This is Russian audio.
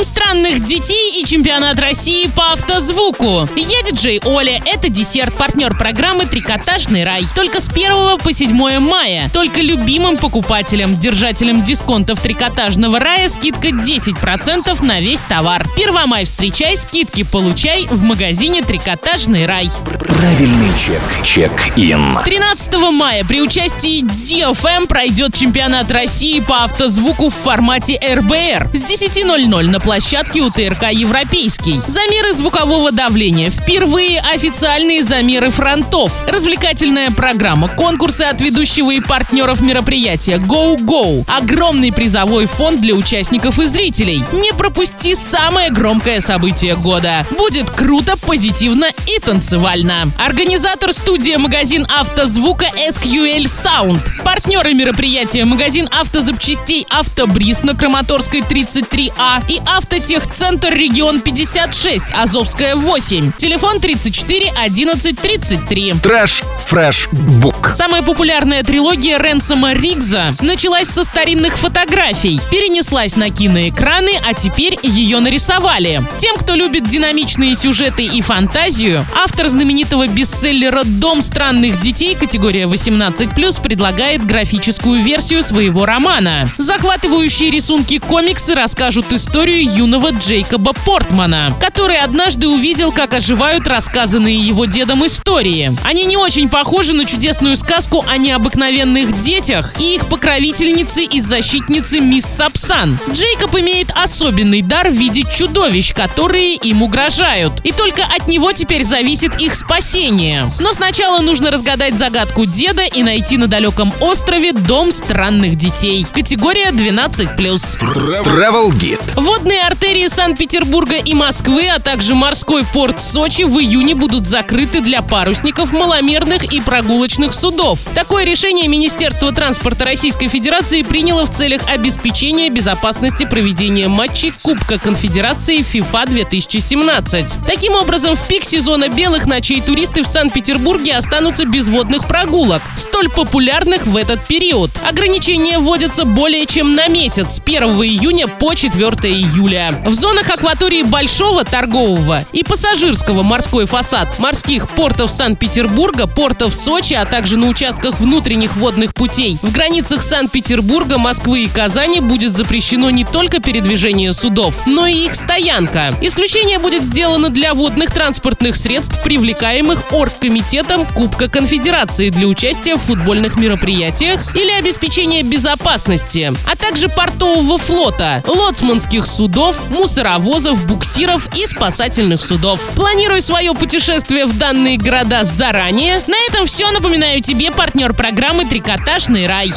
Дом странных детей и чемпионат России по автозвуку. Я диджей Оля. Это десерт, партнер программы «Трикотажный рай». Только с 1 по 7 мая. Только любимым покупателям, держателям дисконтов трикотажного рая скидка 10% на весь товар. Первомай встречай, скидки получай в магазине «Трикотажный рай». Правильный чек. Чек-ин. 13 мая при участии DFM пройдет чемпионат России по автозвуку в формате РБР с 10.00 на площадке УТРК «Европейский». Замеры звукового давления. Впервые официальные замеры фронтов. Развлекательная программа, конкурсы от ведущего и партнеров мероприятия Go Go. Огромный призовой фонд для участников и зрителей. Не пропусти самое громкое событие года. Будет круто, позитивно и танцевально. Организатор студия магазин автозвука SQL Sound. Партнеры мероприятия магазин автозапчастей Автобриз на Краматорской 33А и Автотехцентр регион 56 Азовская 8. Телефон 34 11 33. Трэш, фрэш, бук. Самая популярная трилогия Ренсома Ригза началась со старинных фотографий, перенеслась на киноэкраны, а теперь ее нарисовали. Тем, кто любит динамичные сюжеты и фантазию, автор знаменитого бестселлера «Дом странных детей» категория 18+, предлагает графическую версию своего романа. Захватывающие рисунки комиксы расскажут историю юного Джейкоба Портмана, который однажды увидел, как оживают рассказанные его дедом истории. Они не очень похожи на чудесную сказку о необыкновенных детях и их покровительнице и защитнице мисс Сапсан. Джейкоб имеет особенный дар видеть чудовищ, которые им угрожают. И только от него теперь зависит их спасение. Но сначала нужно разгадать загадку деда и найти на далеком острове дом странных детей. Категория 12+. Travel Guide. Водные артерии Санкт-Петербурга и Москвы, а также морской порт Сочи в июне будут закрыты для парусников, маломерных и прогулочных судов. Такое решение Министерство транспорта Российской Федерации приняло в целях обеспечения безопасности проведения матчей Кубка Конфедерации FIFA 2017. Таким образом, в пик сезона белых ночей туристы в Санкт-Петербурге останутся без водных прогулок, столь популярных в этот период. Ограничения вводятся более чем на месяц, с 1 июня по 4 июля. В зонах акватории Большого торгового и пассажирского морской фасад морских портов Санкт-Петербурга, портов Сочи, а также на участках внутренних водных путей в границах Санкт-Петербурга, Москвы и Казани будет запрещено не только передвижение судов, но и их стоянка. Исключение будет сделано для водных транспортных средств, привлекаемых оргкомитетом Кубка Конфедерации для участия в футбольных мероприятиях или обеспечения безопасности, а также портового флота, лоцманских судов, мусоровозов, буксиров и спасательных судов. Планируй свое путешествие в данные города заранее. На этом все. Напоминаю тебе партнер программы «Трикотажный рай».